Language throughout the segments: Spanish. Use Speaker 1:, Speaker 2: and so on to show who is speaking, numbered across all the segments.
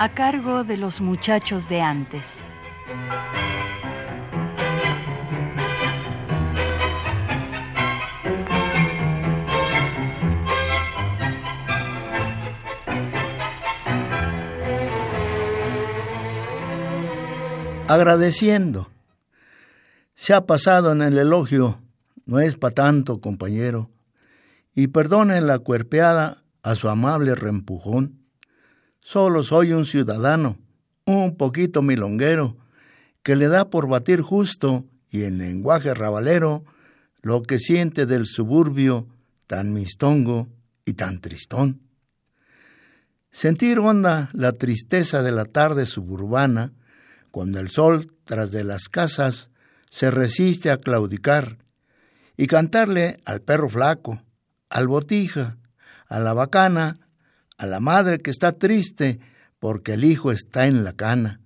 Speaker 1: A cargo de los muchachos de antes.
Speaker 2: Agradeciendo. Se ha pasado en el elogio, no es pa' tanto, compañero, y perdonen la cuerpeada a su amable reempujón Solo soy un ciudadano, un poquito milonguero, que le da por batir justo y en lenguaje rabalero lo que siente del suburbio tan mistongo y tan tristón. Sentir honda la tristeza de la tarde suburbana, cuando el sol tras de las casas se resiste a claudicar, y cantarle al perro flaco, al botija, a la bacana, a la madre que está triste porque el hijo está en la cana.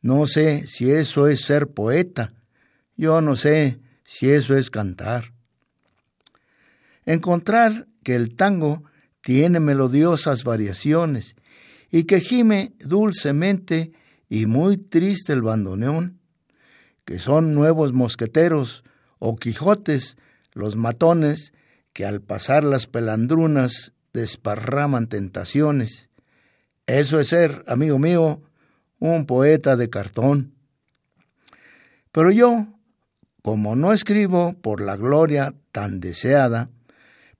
Speaker 2: No sé si eso es ser poeta, yo no sé si eso es cantar. Encontrar que el tango tiene melodiosas variaciones y que gime dulcemente y muy triste el bandoneón, que son nuevos mosqueteros o quijotes los matones que al pasar las pelandrunas desparraman tentaciones. Eso es ser, amigo mío, un poeta de cartón. Pero yo, como no escribo por la gloria tan deseada,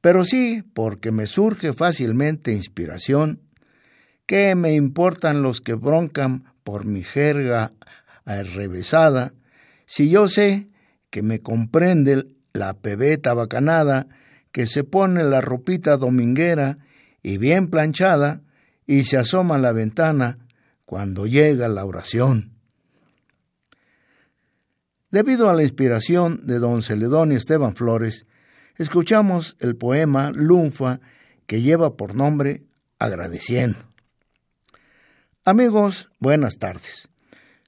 Speaker 2: pero sí porque me surge fácilmente inspiración, ¿qué me importan los que broncan por mi jerga arrevesada, si yo sé que me comprende la pebeta bacanada que se pone la ropita dominguera y bien planchada y se asoma a la ventana cuando llega la oración. Debido a la inspiración de don Celedonio Esteban Flores, escuchamos el poema Lunfa que lleva por nombre Agradeciendo. Amigos, buenas tardes.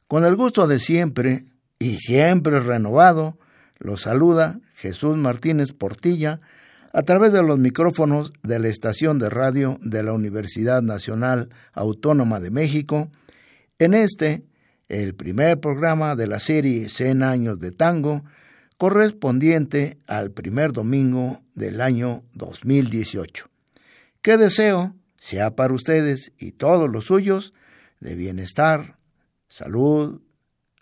Speaker 2: Con el gusto de siempre y siempre renovado, los saluda Jesús Martínez Portilla, a través de los micrófonos de la estación de radio de la Universidad Nacional Autónoma de México, en este, el primer programa de la serie 100 años de tango, correspondiente al primer domingo del año 2018. Que deseo sea para ustedes y todos los suyos de bienestar, salud,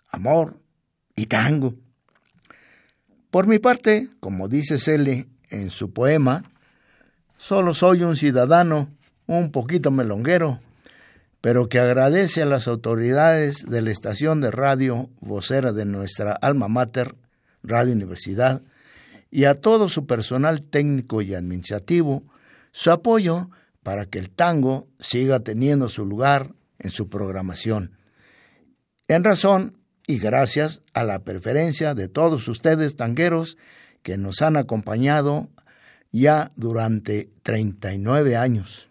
Speaker 2: amor y tango. Por mi parte, como dice Cele en su poema, solo soy un ciudadano un poquito melonguero, pero que agradece a las autoridades de la estación de radio vocera de nuestra alma mater, Radio Universidad, y a todo su personal técnico y administrativo su apoyo para que el tango siga teniendo su lugar en su programación. En razón y gracias a la preferencia de todos ustedes tangueros que nos han acompañado ya durante 39 años.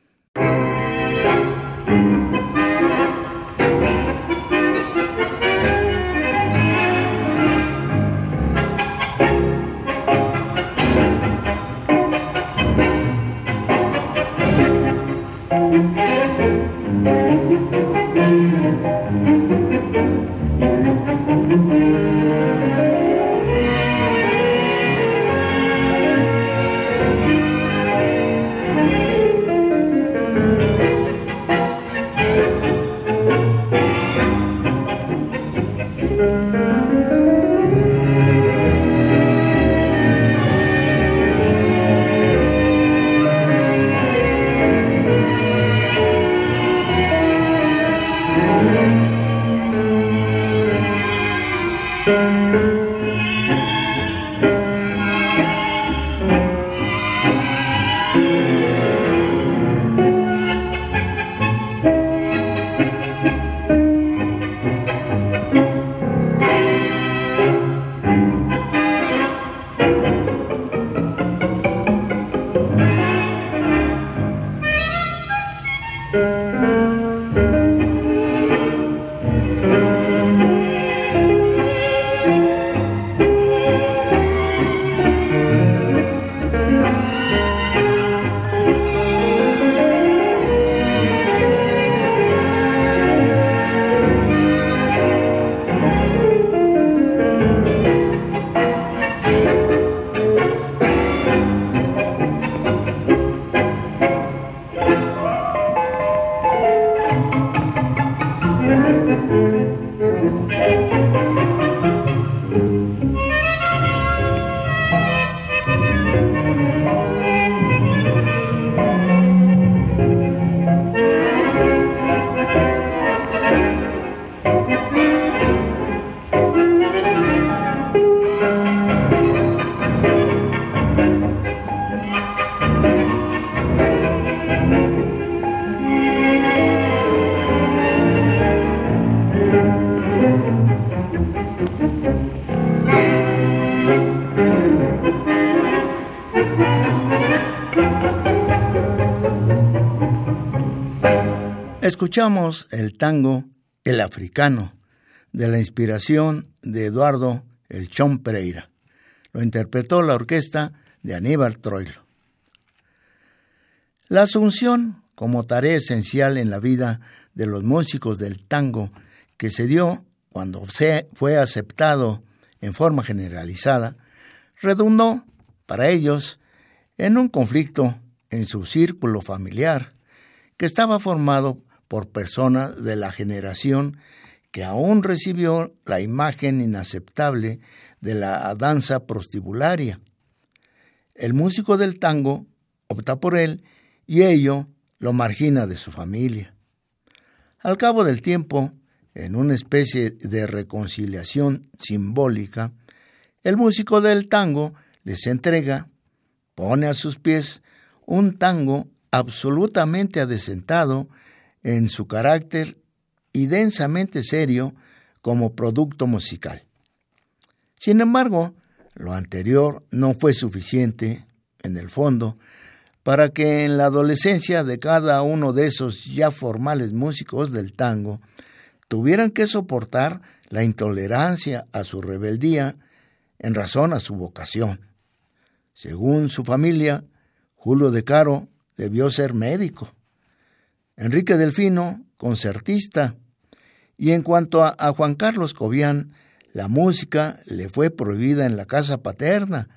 Speaker 2: Escuchamos el tango El Africano, de la inspiración de Eduardo El Chon Pereira. Lo interpretó la orquesta de Aníbal Troilo. La asunción como tarea esencial en la vida de los músicos del tango que se dio cuando se fue aceptado en forma generalizada, redundó para ellos en un conflicto en su círculo familiar, que estaba formado por personas de la generación que aún recibió la imagen inaceptable de la danza prostibularia. El músico del tango opta por él y ello lo margina de su familia. Al cabo del tiempo, en una especie de reconciliación simbólica, el músico del tango les entrega, pone a sus pies un tango absolutamente adesentado en su carácter y densamente serio como producto musical. Sin embargo, lo anterior no fue suficiente, en el fondo, para que en la adolescencia de cada uno de esos ya formales músicos del tango tuvieran que soportar la intolerancia a su rebeldía en razón a su vocación. Según su familia, Julio de Caro debió ser médico, Enrique Delfino, concertista, y en cuanto a, a Juan Carlos Cobian, la música le fue prohibida en la casa paterna,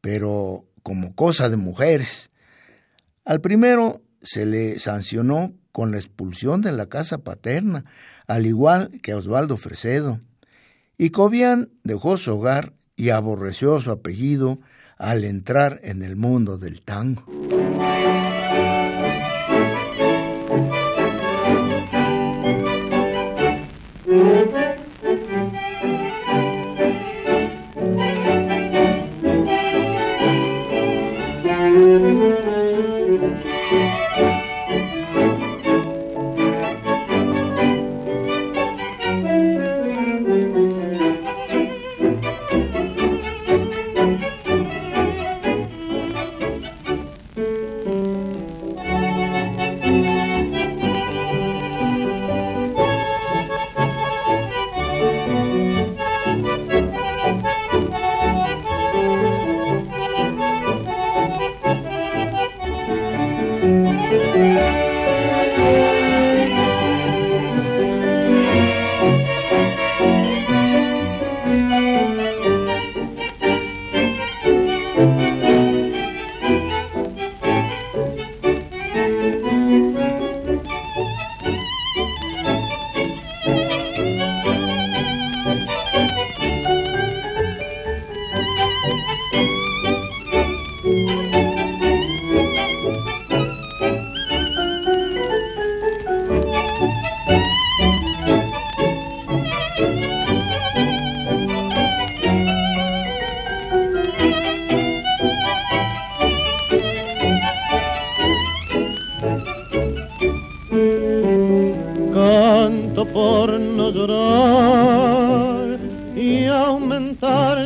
Speaker 2: pero como cosa de mujeres. Al primero se le sancionó con la expulsión de la casa paterna, al igual que Osvaldo Fresedo. Y Cobian dejó su hogar y aborreció su apellido al entrar en el mundo del tango.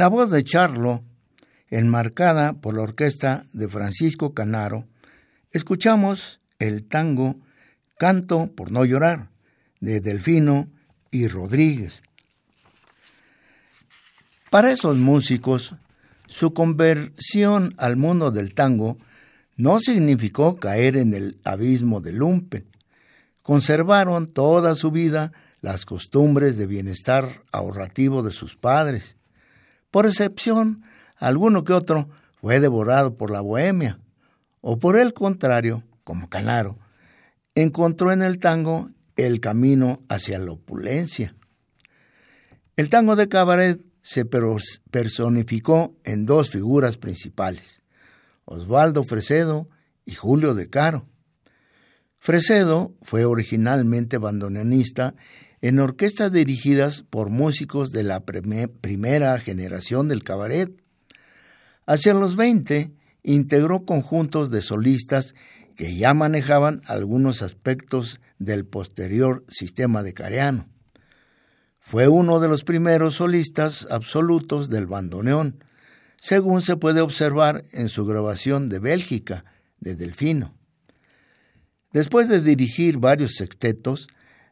Speaker 2: la voz de Charlo, enmarcada por la orquesta de Francisco Canaro, escuchamos el tango Canto por no llorar de Delfino y Rodríguez. Para esos músicos, su conversión al mundo del tango no significó caer en el abismo del lumpen, conservaron toda su vida las costumbres de bienestar ahorrativo de sus padres. Por excepción, alguno que otro fue devorado por la bohemia, o por el contrario, como Canaro, encontró en el tango el camino hacia la opulencia. El tango de cabaret se personificó en dos figuras principales, Osvaldo Fresedo y Julio de Caro. Fresedo fue originalmente bandoneonista en orquestas dirigidas por músicos de la primera generación del cabaret. Hacia los 20 integró conjuntos de solistas que ya manejaban algunos aspectos del posterior sistema de Careano. Fue uno de los primeros solistas absolutos del bandoneón, según se puede observar en su grabación de Bélgica, de Delfino. Después de dirigir varios sextetos,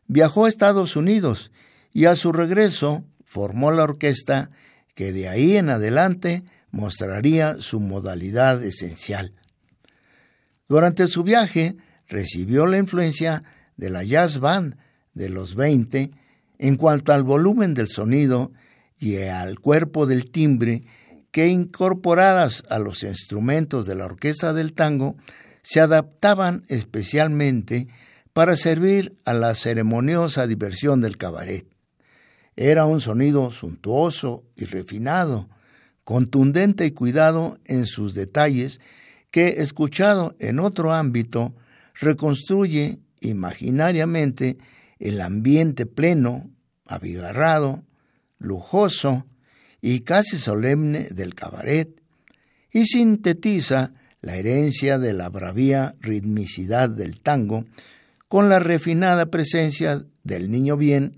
Speaker 2: viajó a Estados Unidos y a su regreso formó la orquesta que de ahí en adelante mostraría su modalidad esencial. Durante su viaje recibió la influencia de la jazz band de los 20 en cuanto al volumen del sonido y al cuerpo del timbre que incorporadas a los instrumentos de la orquesta del tango se adaptaban especialmente para servir a la ceremoniosa diversión del cabaret. Era un sonido suntuoso y refinado, contundente y cuidado en sus detalles que, escuchado en otro ámbito, reconstruye imaginariamente el ambiente pleno, abigarrado, lujoso y casi solemne del cabaret, y sintetiza la herencia de la bravía ritmicidad del tango con la refinada presencia del niño bien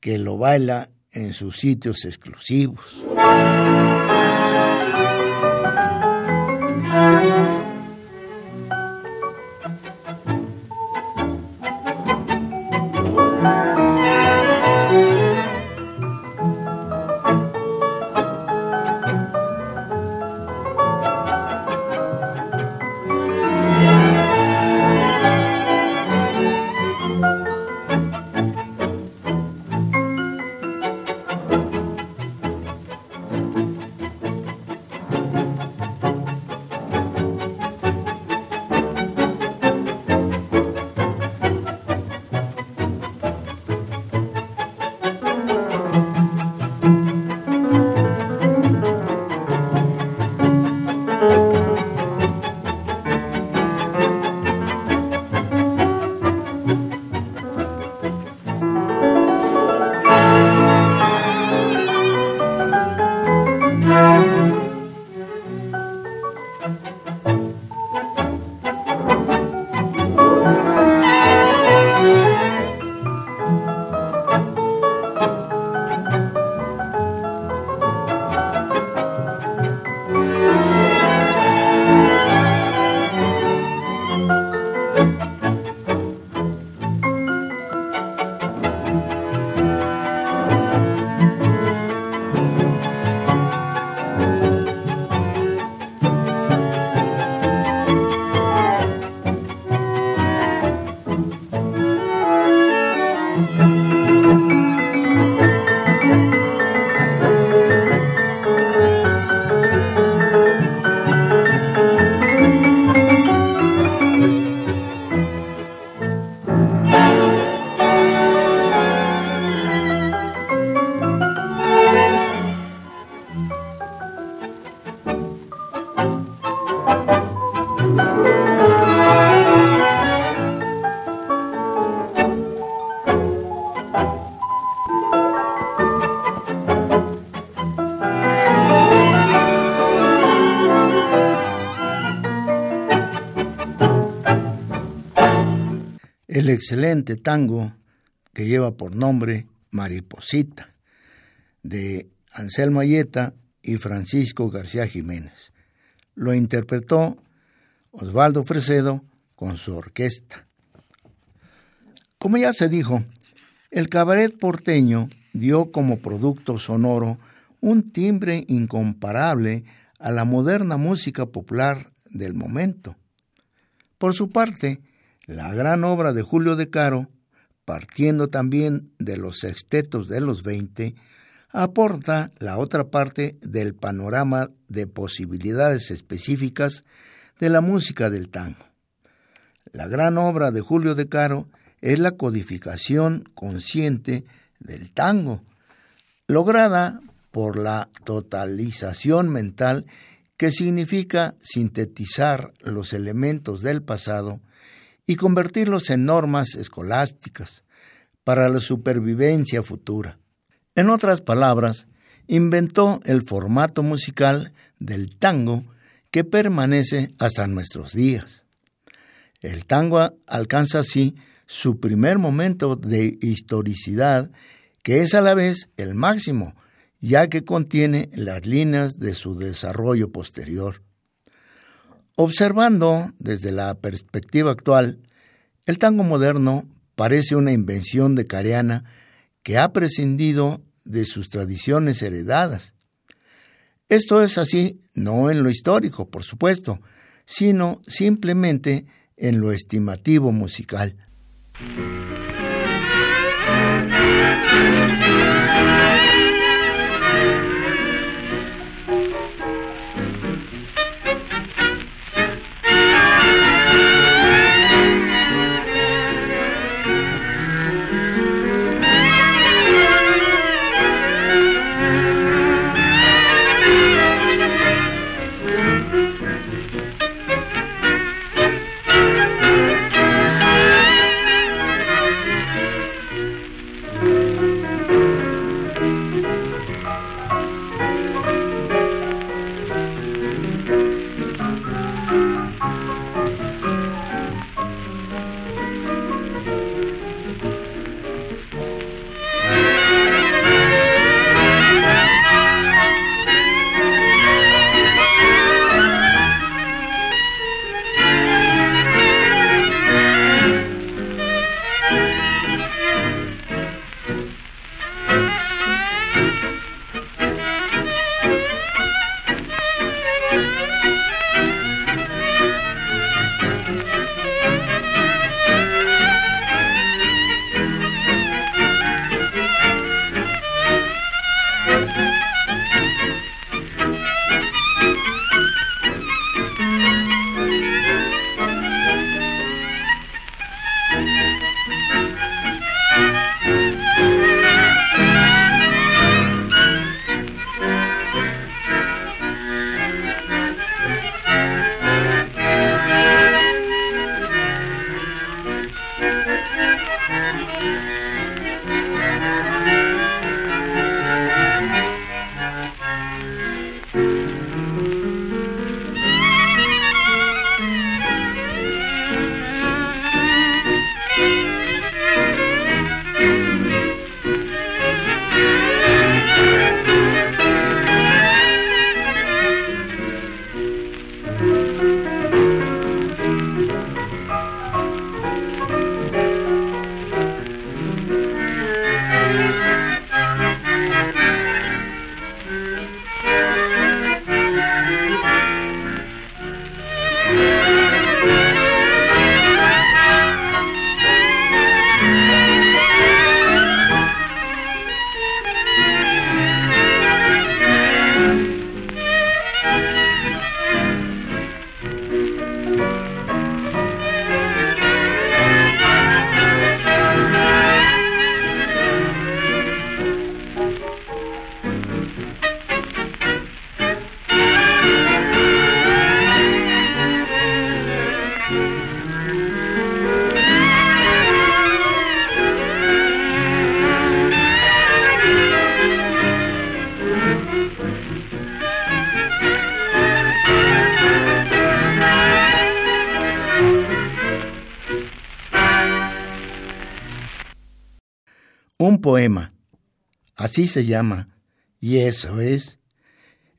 Speaker 2: que lo baila en sus sitios exclusivos. Excelente tango que lleva por nombre Mariposita, de Anselmo Ayeta y Francisco García Jiménez. Lo interpretó Osvaldo Fresedo con su orquesta. Como ya se dijo, el cabaret porteño dio como producto sonoro un timbre incomparable a la moderna música popular del momento. Por su parte, la gran obra de Julio de Caro, partiendo también de los sextetos de los veinte, aporta la otra parte del panorama de posibilidades específicas de la música del tango. La gran obra de Julio de Caro es la codificación consciente del tango, lograda por la totalización mental que significa sintetizar los elementos del pasado y convertirlos en normas escolásticas para la supervivencia futura. En otras palabras, inventó el formato musical del tango que permanece hasta nuestros días. El tango alcanza así su primer momento de historicidad, que es a la vez el máximo, ya que contiene las líneas de su desarrollo posterior. Observando desde la perspectiva actual, el tango moderno parece una invención de Careana que ha prescindido de sus tradiciones heredadas. Esto es así no en lo histórico, por supuesto, sino simplemente en lo estimativo musical. Así se llama, y eso es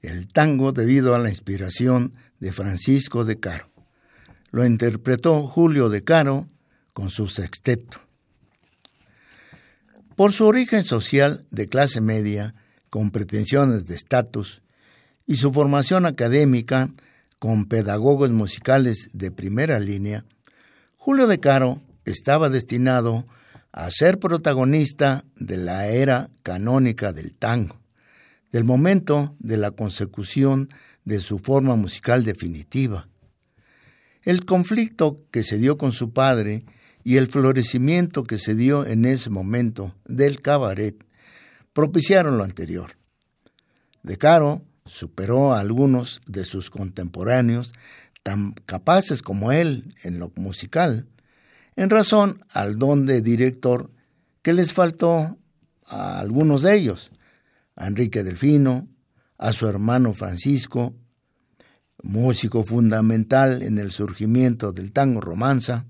Speaker 2: el tango debido a la inspiración de Francisco de Caro. Lo interpretó Julio de Caro con su sexteto. Por su origen social de clase media, con pretensiones de estatus, y su formación académica con pedagogos musicales de primera línea, Julio de Caro estaba destinado a ser protagonista de la era canónica del tango, del momento de la consecución de su forma musical definitiva. El conflicto que se dio con su padre y el florecimiento que se dio en ese momento del cabaret propiciaron lo anterior. De Caro superó a algunos de sus contemporáneos tan capaces como él en lo musical, en razón al don de director que les faltó a algunos de ellos, a Enrique Delfino, a su hermano Francisco, músico fundamental en el surgimiento del tango romanza,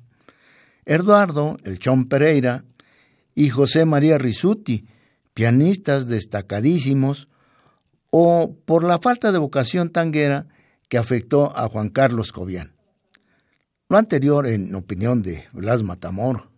Speaker 2: Eduardo El Chon Pereira y José María Risuti, pianistas destacadísimos, o por la falta de vocación tanguera que afectó a Juan Carlos Cobian. Lo anterior en opinión de Blas Matamor.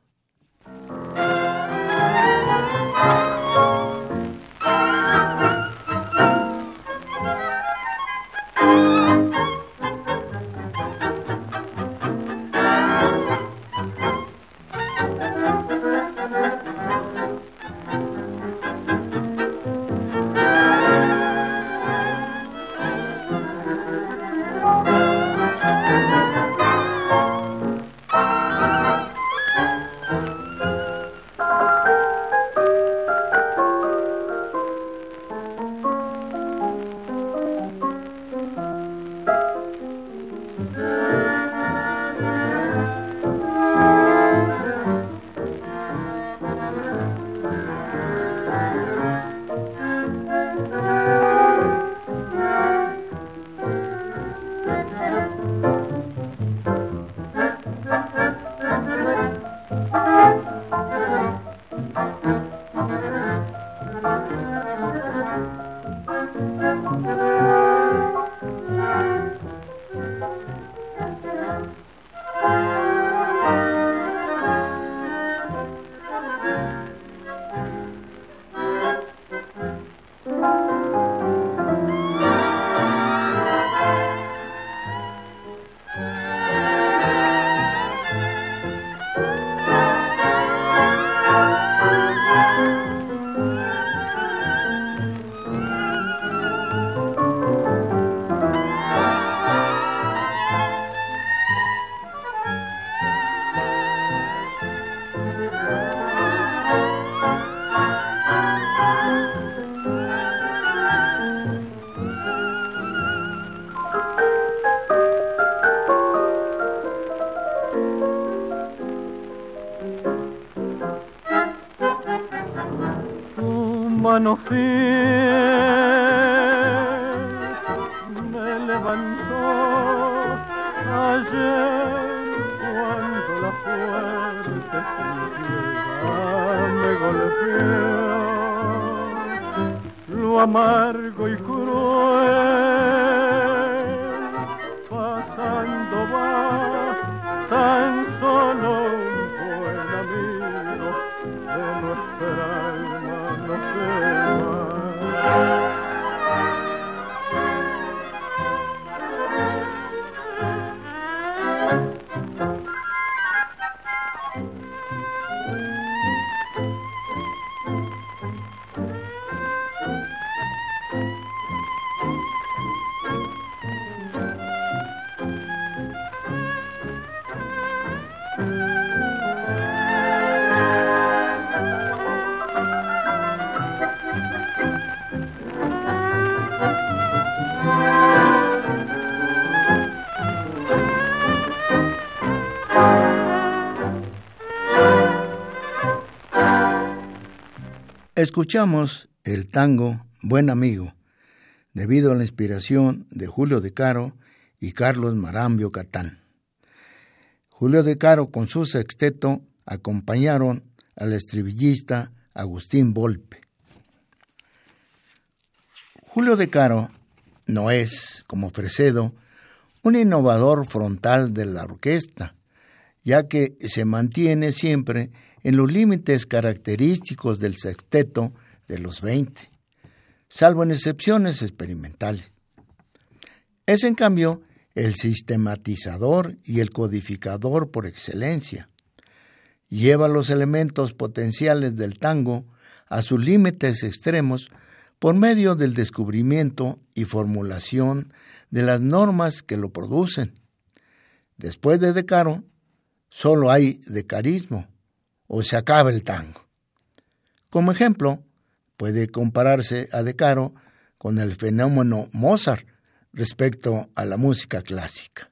Speaker 3: feel
Speaker 2: Escuchamos el tango Buen Amigo, debido a la inspiración de Julio de Caro y Carlos Marambio Catán. Julio de Caro con su sexteto acompañaron al estribillista Agustín Volpe. Julio de Caro no es, como Fresedo, un innovador frontal de la orquesta, ya que se mantiene siempre en los límites característicos del sexteto de los veinte, salvo en excepciones experimentales. Es en cambio el sistematizador y el codificador por excelencia, lleva los elementos potenciales del tango a sus límites extremos por medio del descubrimiento y formulación de las normas que lo producen. Después de Decaro, solo hay decarismo o se acaba el tango. Como ejemplo, puede compararse a Decaro con el fenómeno Mozart respecto a la música clásica.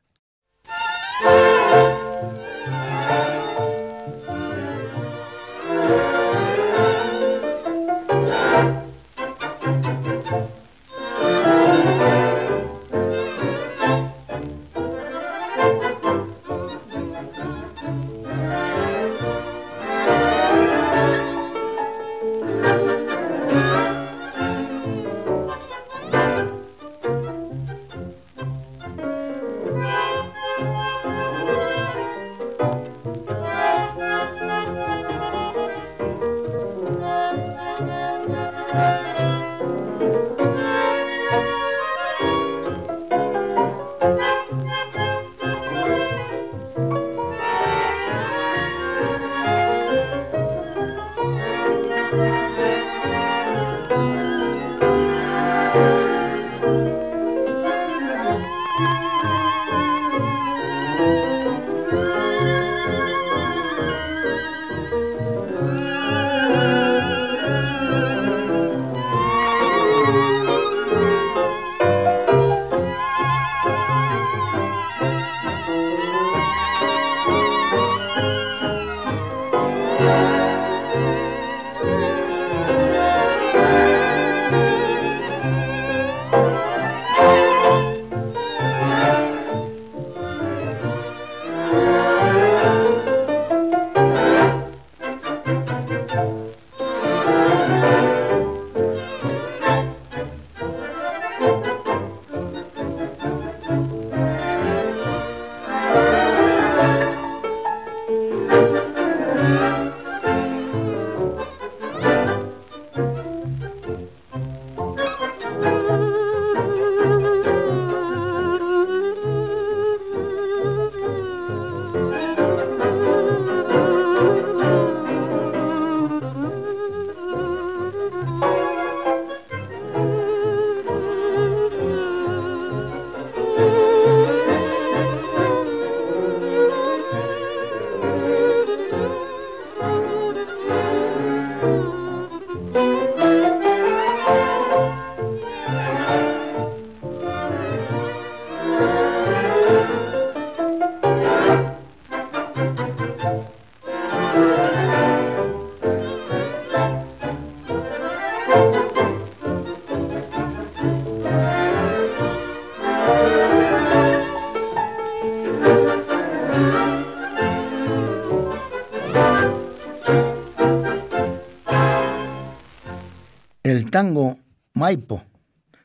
Speaker 2: Tango Maipo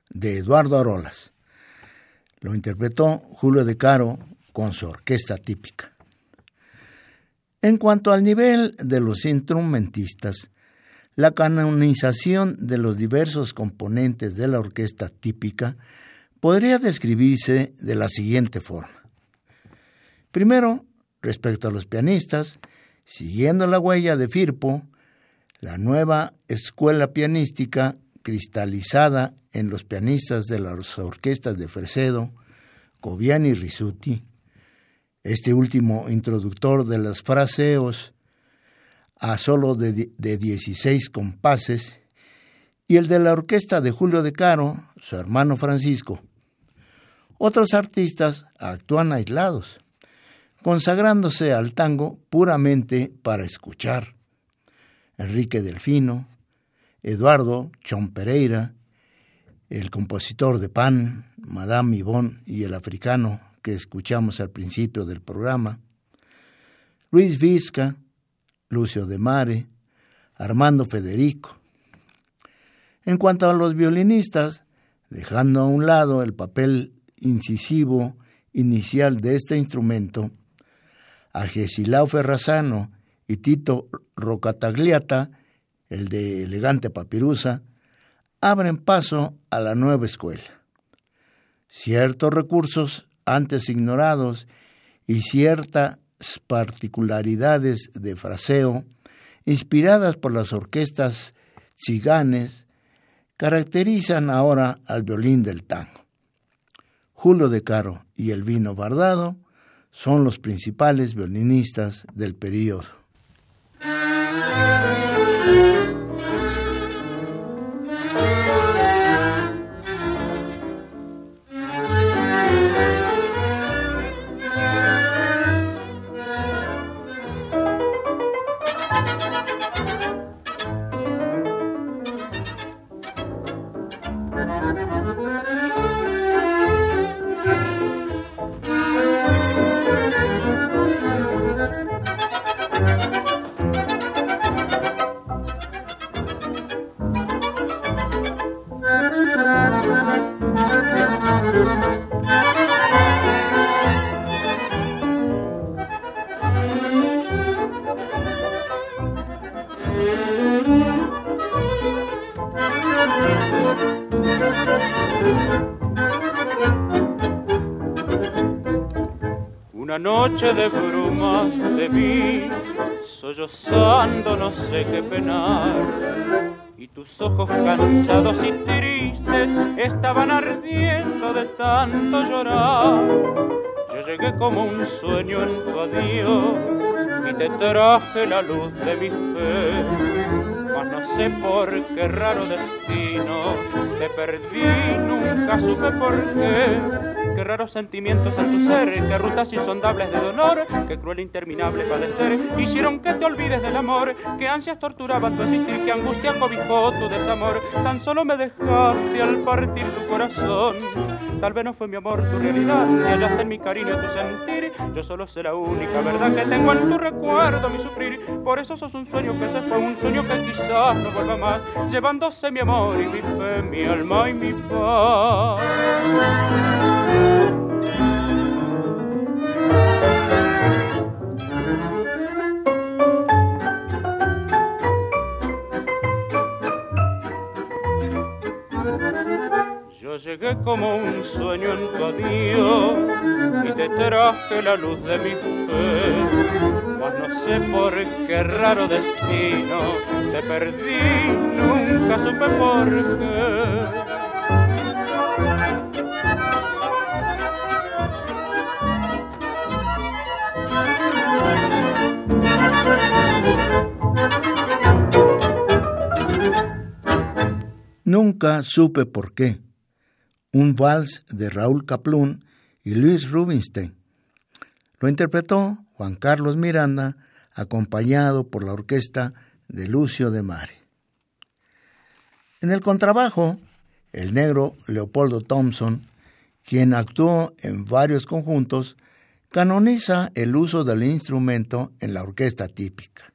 Speaker 2: de Eduardo Arolas. Lo interpretó Julio de Caro con su orquesta típica. En cuanto al nivel de los instrumentistas, la canonización de los diversos componentes de la orquesta típica podría describirse de la siguiente forma. Primero, respecto a los pianistas, siguiendo la huella de Firpo, la nueva escuela pianística cristalizada en los pianistas de las orquestas de Fresedo, Coviani y Risuti, este último introductor de los fraseos a solo de, de 16 compases, y el de la orquesta de Julio de Caro, su hermano Francisco. Otros artistas actúan aislados, consagrándose al tango puramente para escuchar Enrique Delfino, Eduardo Chon Pereira, el compositor de Pan, Madame Yvonne y el africano que escuchamos al principio del programa, Luis Vizca, Lucio de Mare, Armando Federico. En cuanto a los violinistas, dejando a un lado el papel incisivo inicial de este instrumento, a Gesilao Ferrazano y Tito Rocatagliata, el de elegante papirusa, abren paso a la nueva escuela. Ciertos recursos antes ignorados y cierta particularidades de fraseo, inspiradas por las orquestas chiganes, caracterizan ahora al violín del tango. Julio de Caro y Elvino Bardado son los principales violinistas del Thank you.
Speaker 4: Noche de brumas te vi, sollozando no sé qué penar. Y tus ojos cansados y tristes estaban ardiendo de tanto llorar. Yo llegué como un sueño en tu adiós y te traje la luz de mi fe. No sé por qué raro destino te perdí, nunca supe por qué. Qué raros sentimientos en tu ser, qué rutas insondables de dolor, qué cruel interminable padecer, hicieron que te olvides del amor, qué ansias torturaban tu existir, qué angustia cobijó tu desamor, tan solo me dejaste al partir tu corazón. Tal vez no fue mi amor tu realidad, ni hallaste en mi cariño tu sentir. Yo solo sé la única verdad que tengo en tu recuerdo, mi sufrir. Por eso sos un sueño que se fue, un sueño que quizás no vuelva más, llevándose mi amor y mi fe, mi alma y mi paz. Llegué como un sueño en tu adiós y te traje la luz de mi fe. Mas no sé por qué raro destino te perdí, nunca supe por qué.
Speaker 2: Nunca supe por qué. Un vals de Raúl Caplún y Luis Rubinstein. Lo interpretó Juan Carlos Miranda, acompañado por la orquesta de Lucio de Mare. En el contrabajo, el negro Leopoldo Thompson, quien actuó en varios conjuntos, canoniza el uso del instrumento en la orquesta típica.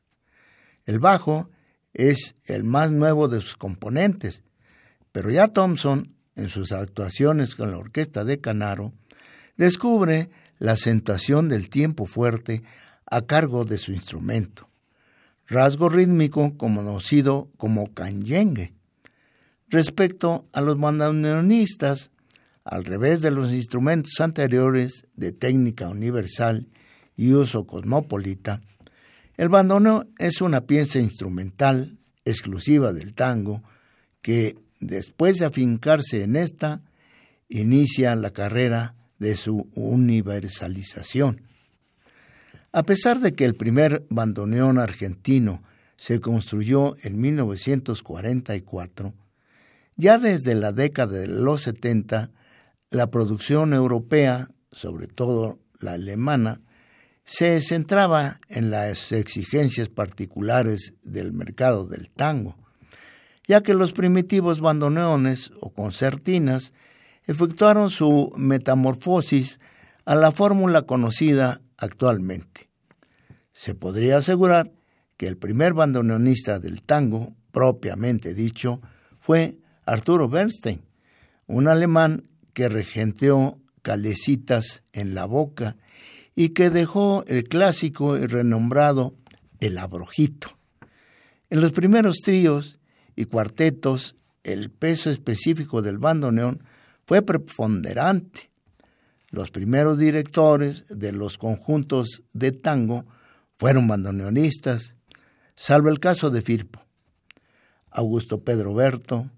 Speaker 2: El bajo es el más nuevo de sus componentes pero ya Thompson, en sus actuaciones con la orquesta de Canaro, descubre la acentuación del tiempo fuerte a cargo de su instrumento, rasgo rítmico conocido como canyengue. Respecto a los bandoneonistas, al revés de los instrumentos anteriores de técnica universal y uso cosmopolita, el bandoneón es una pieza instrumental exclusiva del tango que después de afincarse en esta, inicia la carrera de su universalización. A pesar de que el primer bandoneón argentino se construyó en 1944, ya desde la década de los 70, la producción europea, sobre todo la alemana, se centraba en las exigencias particulares del mercado del tango, ya que los primitivos bandoneones o concertinas efectuaron su metamorfosis a la fórmula conocida actualmente. Se podría asegurar que el primer bandoneonista del tango, propiamente dicho, fue Arturo Bernstein, un alemán que regenteó calecitas en la boca y que dejó el clásico y renombrado El Abrojito. En los primeros tríos y cuartetos, el peso específico del bandoneón fue preponderante. Los primeros directores de los conjuntos de tango fueron bandoneonistas, salvo el caso de Firpo. Augusto Pedro Berto,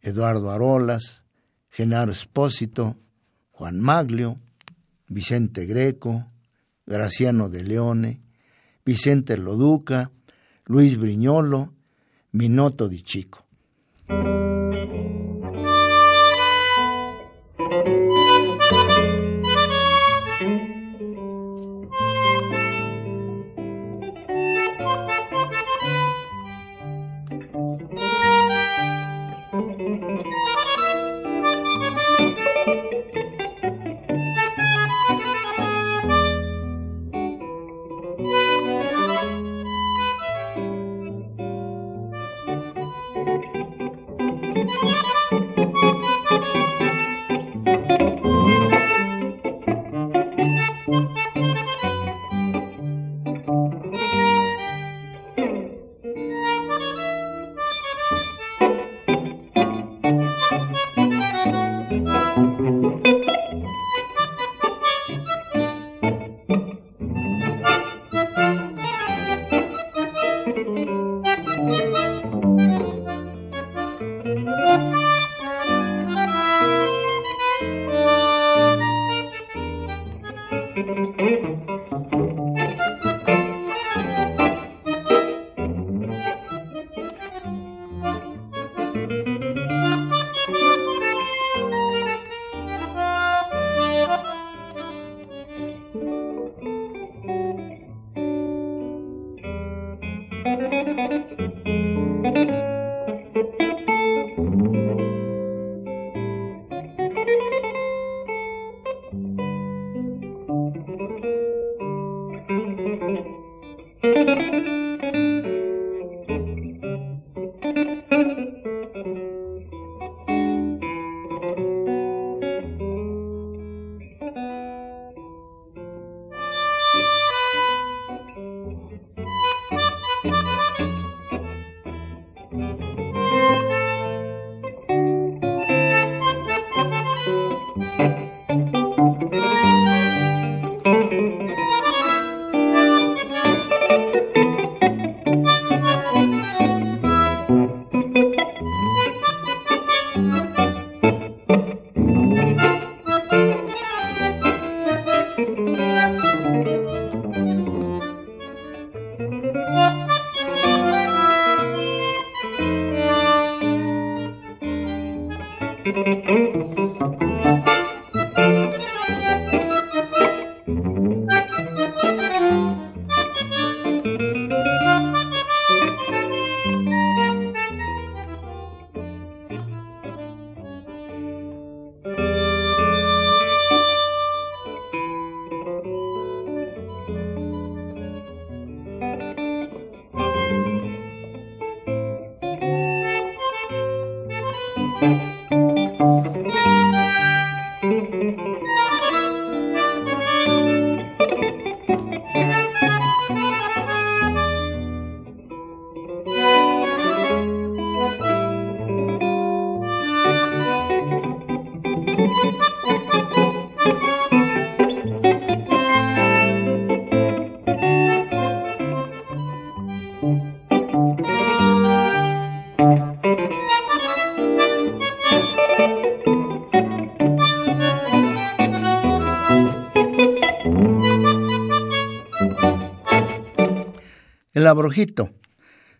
Speaker 2: Eduardo Arolas, Genaro Espósito, Juan Maglio, Vicente Greco, Graciano de Leone, Vicente Loduca, Luis Briñolo, Minoto di Chico.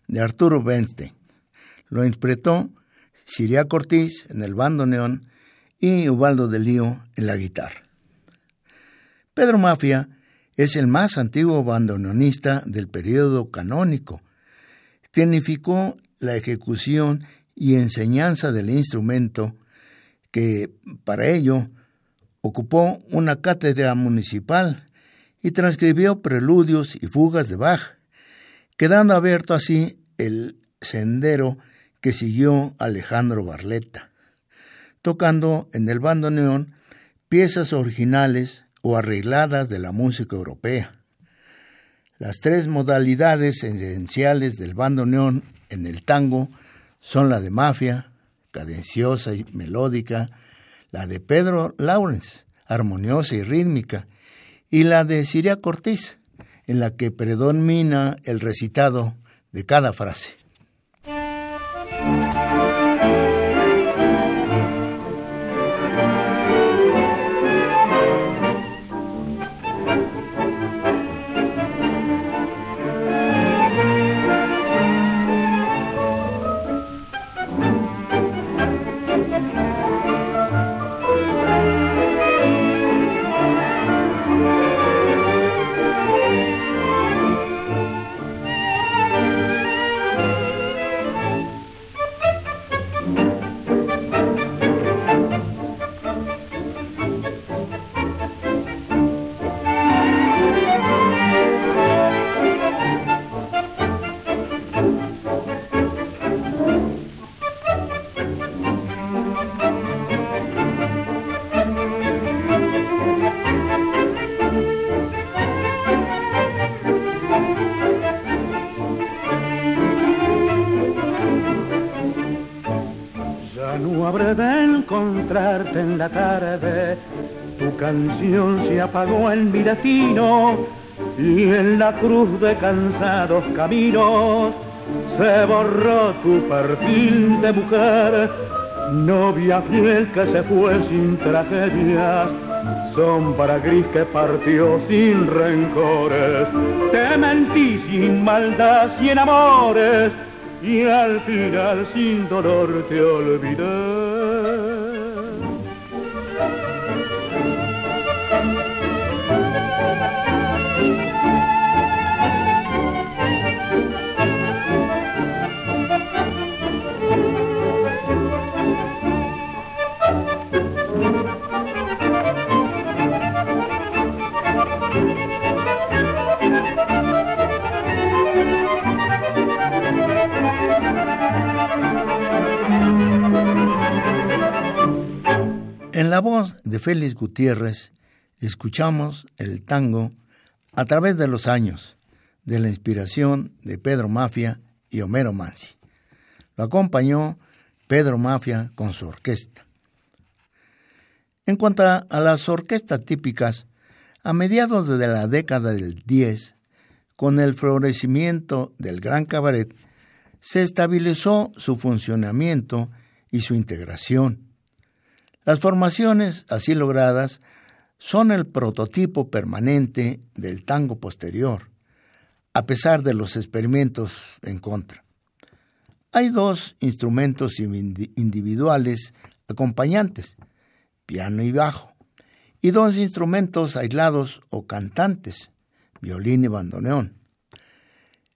Speaker 2: De Arturo Bernstein lo interpretó Siria Cortiz en el bandoneón y Ubaldo de Lío en la guitarra. Pedro Mafia es el más antiguo bandoneonista del periodo canónico. Tenificó la ejecución y enseñanza del instrumento que para ello ocupó una cátedra municipal y transcribió preludios y fugas de Bach quedando abierto así el sendero que siguió Alejandro Barletta, tocando en el bandoneón piezas originales o arregladas de la música europea. Las tres modalidades esenciales del bandoneón en el tango son la de mafia, cadenciosa y melódica, la de Pedro Lawrence, armoniosa y rítmica, y la de Siria Cortés, en la que predomina el recitado de cada frase.
Speaker 3: En la tarde, tu canción se apagó en mi destino y en la cruz de cansados caminos se borró tu perfil de mujer, novia fiel que se fue sin tragedias, sombra gris que partió sin rencores, te mentí sin maldad en amores y al final sin dolor te olvidé.
Speaker 2: En la voz de Félix Gutiérrez escuchamos el tango a través de los años, de la inspiración de Pedro Mafia y Homero Mansi. Lo acompañó Pedro Mafia con su orquesta. En cuanto a las orquestas típicas, a mediados de la década del 10, con el florecimiento del gran cabaret, se estabilizó su funcionamiento y su integración las formaciones así logradas son el prototipo permanente del tango posterior, a pesar de los experimentos en contra. Hay dos instrumentos individuales acompañantes, piano y bajo, y dos instrumentos aislados o cantantes, violín y bandoneón.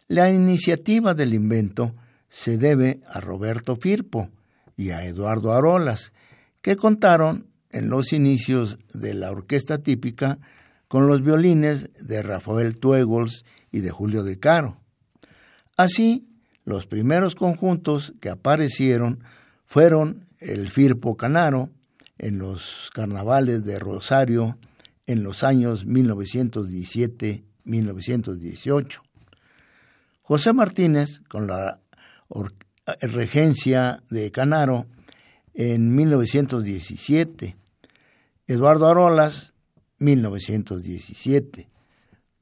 Speaker 2: La iniciativa del invento se debe a Roberto Firpo y a Eduardo Arolas, que contaron en los inicios de la orquesta típica con los violines de Rafael Tuegols y de Julio de Caro. Así, los primeros conjuntos que aparecieron fueron el Firpo Canaro en los carnavales de Rosario en los años 1917-1918. José Martínez con la regencia de Canaro en 1917, Eduardo Arolas, 1917,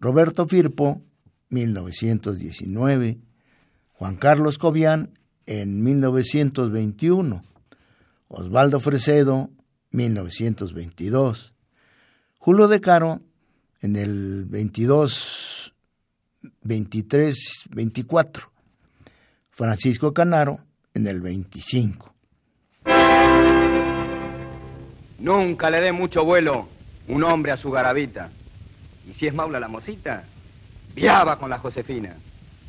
Speaker 2: Roberto Firpo, 1919, Juan Carlos Cobian, en 1921, Osvaldo Fresedo, 1922, Julio De Caro, en el 22, 23, 24, Francisco Canaro, en el 25.
Speaker 5: Nunca le dé mucho vuelo un hombre a su garabita. Y si es Maula la mosita, viaba con la Josefina.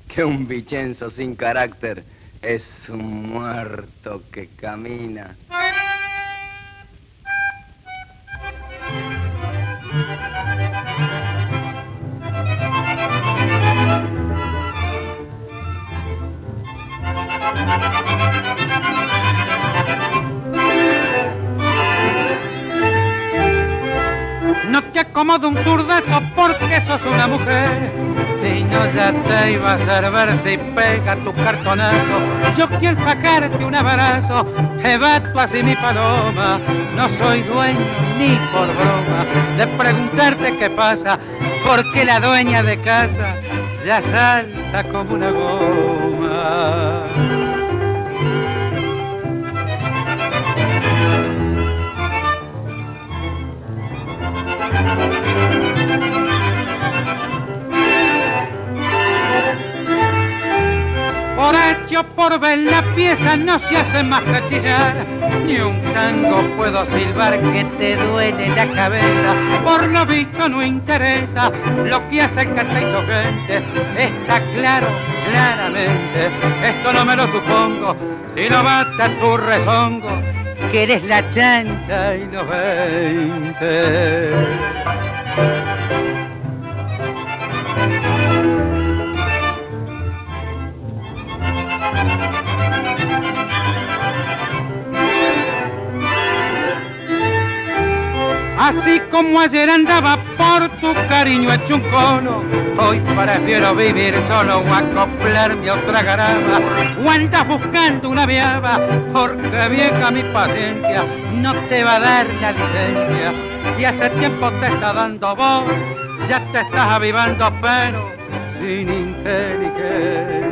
Speaker 5: Que un bichenzo sin carácter es un muerto que camina.
Speaker 6: Como de un zurdazo porque sos una mujer. Si no ya te iba a hacer ver si pega tu cartonazo. Yo quiero sacarte un abrazo, te bato así mi paloma. No soy dueño ni por broma de preguntarte qué pasa, porque la dueña de casa ya salta como una goma. Hecho, por ver la pieza no se hace más que Ni un tango puedo silbar que te duele la cabeza. Por lo visto no interesa lo que hace que te hizo gente. Está claro, claramente. Esto no me lo supongo. Si no basta tu rezongo, que eres la chancha y los veinte. Así como ayer andaba por tu cariño hecho un cono, hoy prefiero vivir solo o acoplarme a otra garaba. O andas buscando una viaba, porque vieja mi paciencia no te va a dar la licencia. Y hace tiempo te está dando voz, ya te estás avivando, pero sin inteligencia.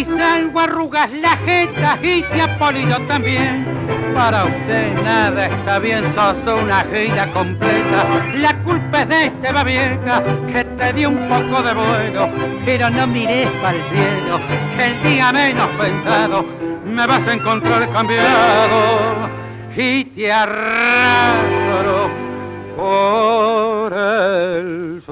Speaker 6: Si salgo arrugas la jeta y se ha polido también. Para usted nada está bien, sos una gira completa. La culpa es de este babieca que te dio un poco de bueno. Pero no mires para el cielo, que el día menos pensado me vas a encontrar cambiado. Y te arrastro por el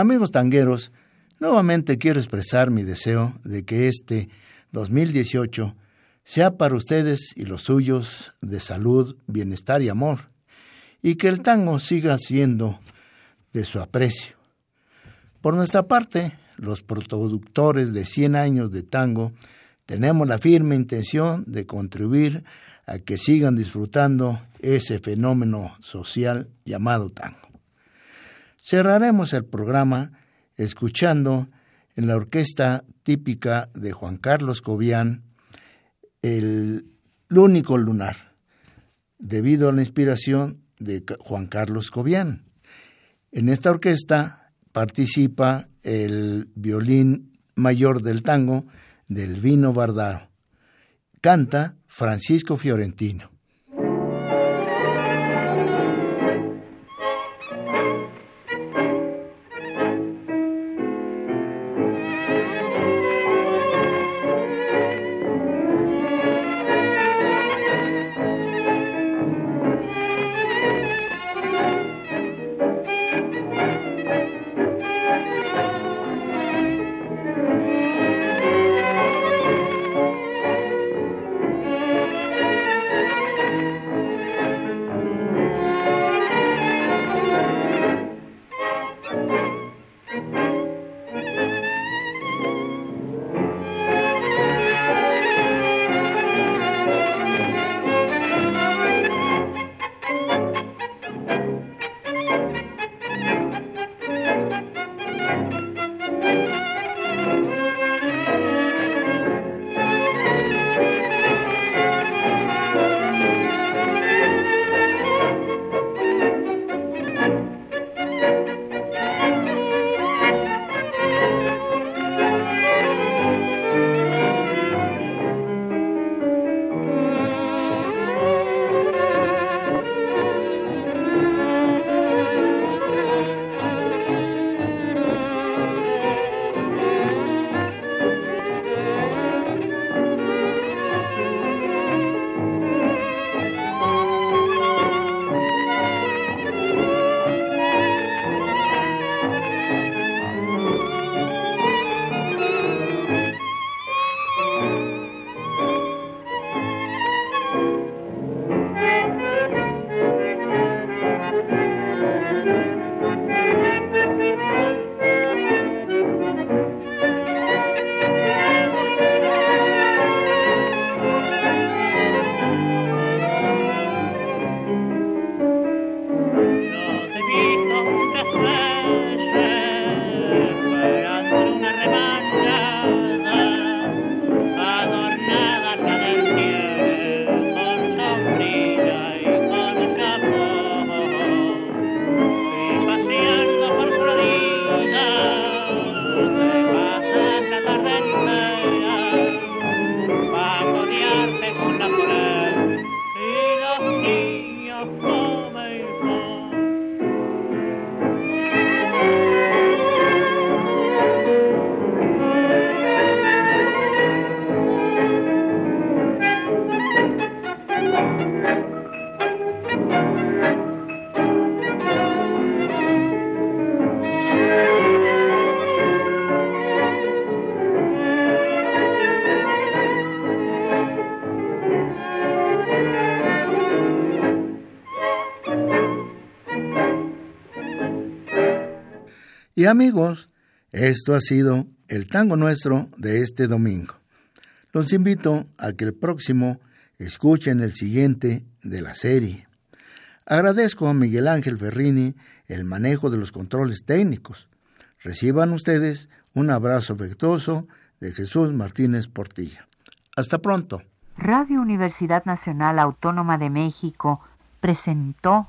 Speaker 2: Amigos tangueros, nuevamente quiero expresar mi deseo de que este 2018 sea para ustedes y los suyos de salud, bienestar y amor, y que el tango siga siendo de su aprecio. Por nuestra parte, los productores de 100 años de tango tenemos la firme intención de contribuir a que sigan disfrutando ese fenómeno social llamado tango. Cerraremos el programa escuchando en la orquesta típica de Juan Carlos Cobian el, único lunar, debido a la inspiración de Juan Carlos Cobian. En esta orquesta participa el violín mayor del tango del Vino Bardaro. Canta Francisco Fiorentino. Y amigos, esto ha sido el tango nuestro de este domingo. Los invito a que el próximo escuchen el siguiente de la serie. Agradezco a Miguel Ángel Ferrini el manejo de los controles técnicos. Reciban ustedes un abrazo afectuoso de Jesús Martínez Portilla. Hasta pronto.
Speaker 1: Radio Universidad Nacional Autónoma de México presentó